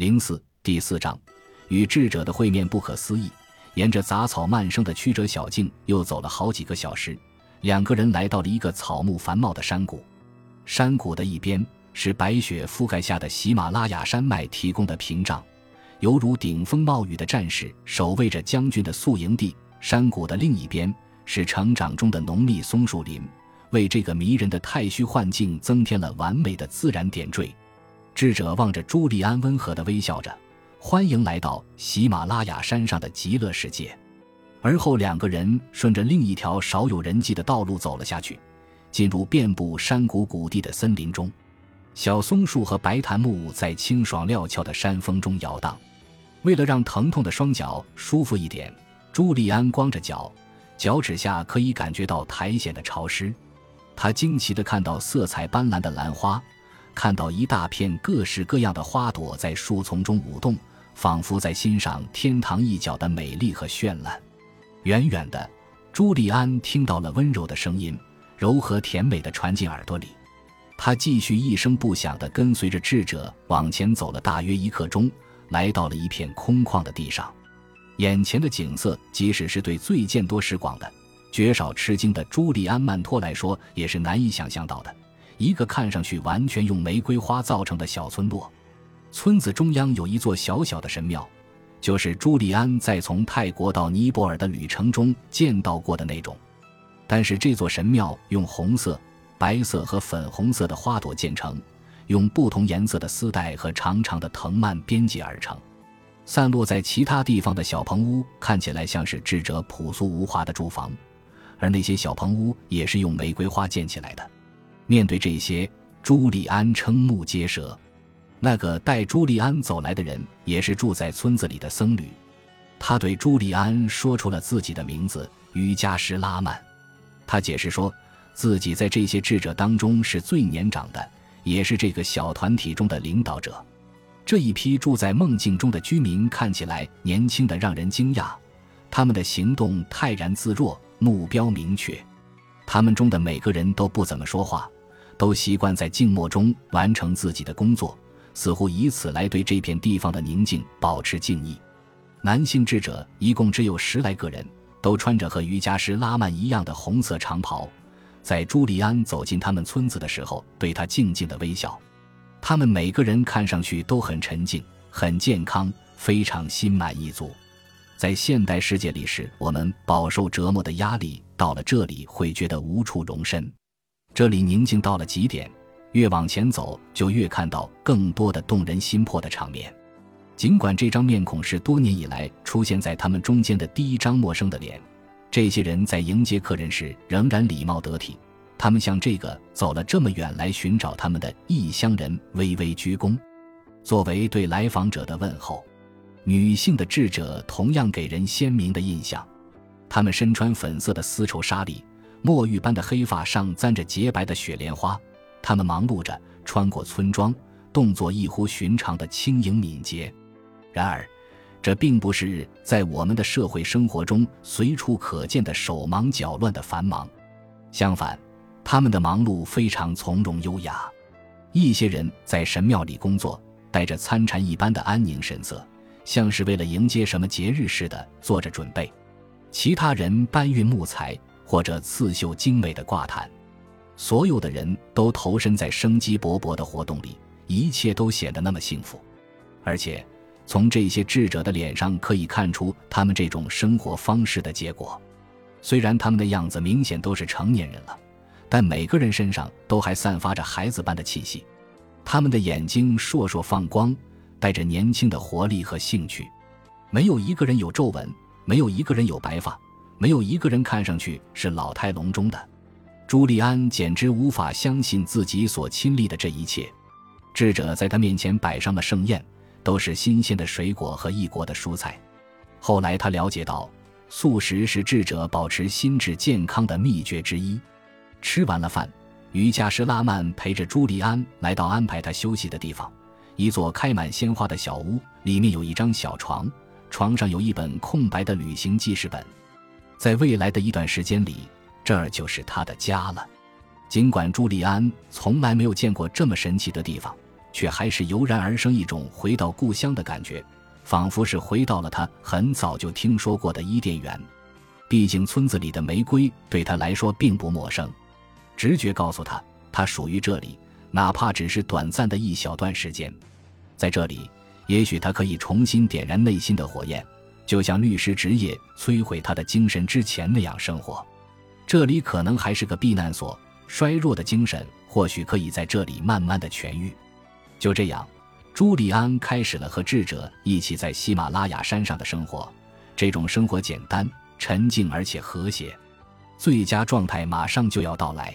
零四第四章，与智者的会面不可思议。沿着杂草漫生的曲折小径，又走了好几个小时，两个人来到了一个草木繁茂的山谷。山谷的一边是白雪覆盖下的喜马拉雅山脉提供的屏障，犹如顶风冒雨的战士守卫着将军的宿营地。山谷的另一边是成长中的浓密松树林，为这个迷人的太虚幻境增添了完美的自然点缀。智者望着朱利安，温和地微笑着，欢迎来到喜马拉雅山上的极乐世界。而后，两个人顺着另一条少有人迹的道路走了下去，进入遍布山谷谷地的森林中。小松树和白檀木在清爽料峭的山风中摇荡。为了让疼痛的双脚舒服一点，朱利安光着脚，脚趾下可以感觉到苔藓的潮湿。他惊奇地看到色彩斑斓的兰花。看到一大片各式各样的花朵在树丛中舞动，仿佛在欣赏天堂一角的美丽和绚烂。远远的，朱利安听到了温柔的声音，柔和甜美的传进耳朵里。他继续一声不响地跟随着智者往前走了大约一刻钟，来到了一片空旷的地上。眼前的景色，即使是对最见多识广的、绝少吃惊的朱利安·曼托来说，也是难以想象到的。一个看上去完全用玫瑰花造成的小村落，村子中央有一座小小的神庙，就是朱利安在从泰国到尼泊尔的旅程中见到过的那种。但是这座神庙用红色、白色和粉红色的花朵建成，用不同颜色的丝带和长长的藤蔓编辑而成。散落在其他地方的小棚屋看起来像是智者朴素无华的住房，而那些小棚屋也是用玫瑰花建起来的。面对这些，朱利安瞠目结舌。那个带朱利安走来的人也是住在村子里的僧侣。他对朱利安说出了自己的名字——瑜伽师拉曼。他解释说，自己在这些智者当中是最年长的，也是这个小团体中的领导者。这一批住在梦境中的居民看起来年轻的让人惊讶，他们的行动泰然自若，目标明确。他们中的每个人都不怎么说话。都习惯在静默中完成自己的工作，似乎以此来对这片地方的宁静保持敬意。男性智者一共只有十来个人，都穿着和瑜伽师拉曼一样的红色长袍，在朱利安走进他们村子的时候，对他静静的微笑。他们每个人看上去都很沉静、很健康，非常心满意足。在现代世界里时，我们饱受折磨的压力，到了这里会觉得无处容身。这里宁静到了极点，越往前走就越看到更多的动人心魄的场面。尽管这张面孔是多年以来出现在他们中间的第一张陌生的脸，这些人在迎接客人时仍然礼貌得体。他们向这个走了这么远来寻找他们的异乡人微微鞠躬，作为对来访者的问候。女性的智者同样给人鲜明的印象，她们身穿粉色的丝绸纱丽。墨玉般的黑发上簪着洁白的雪莲花，他们忙碌着穿过村庄，动作异乎寻常的轻盈敏捷。然而，这并不是在我们的社会生活中随处可见的手忙脚乱的繁忙。相反，他们的忙碌非常从容优雅。一些人在神庙里工作，带着参禅一般的安宁神色，像是为了迎接什么节日似的做着准备；其他人搬运木材。或者刺绣精美的挂毯，所有的人都投身在生机勃勃的活动里，一切都显得那么幸福。而且，从这些智者的脸上可以看出他们这种生活方式的结果。虽然他们的样子明显都是成年人了，但每个人身上都还散发着孩子般的气息。他们的眼睛烁烁放光，带着年轻的活力和兴趣。没有一个人有皱纹，没有一个人有白发。没有一个人看上去是老态龙钟的，朱利安简直无法相信自己所亲历的这一切。智者在他面前摆上了盛宴，都是新鲜的水果和异国的蔬菜。后来他了解到，素食是智者保持心智健康的秘诀之一。吃完了饭，瑜伽师拉曼陪着朱利安来到安排他休息的地方，一座开满鲜花的小屋，里面有一张小床，床上有一本空白的旅行记事本。在未来的一段时间里，这儿就是他的家了。尽管朱利安从来没有见过这么神奇的地方，却还是油然而生一种回到故乡的感觉，仿佛是回到了他很早就听说过的伊甸园。毕竟村子里的玫瑰对他来说并不陌生，直觉告诉他，他属于这里，哪怕只是短暂的一小段时间。在这里，也许他可以重新点燃内心的火焰，就像律师职业摧毁他的精神之前那样生活。这里可能还是个避难所，衰弱的精神或许可以在这里慢慢的痊愈。就这样，朱利安开始了和智者一起在喜马拉雅山上的生活。这种生活简单、沉静而且和谐，最佳状态马上就要到来。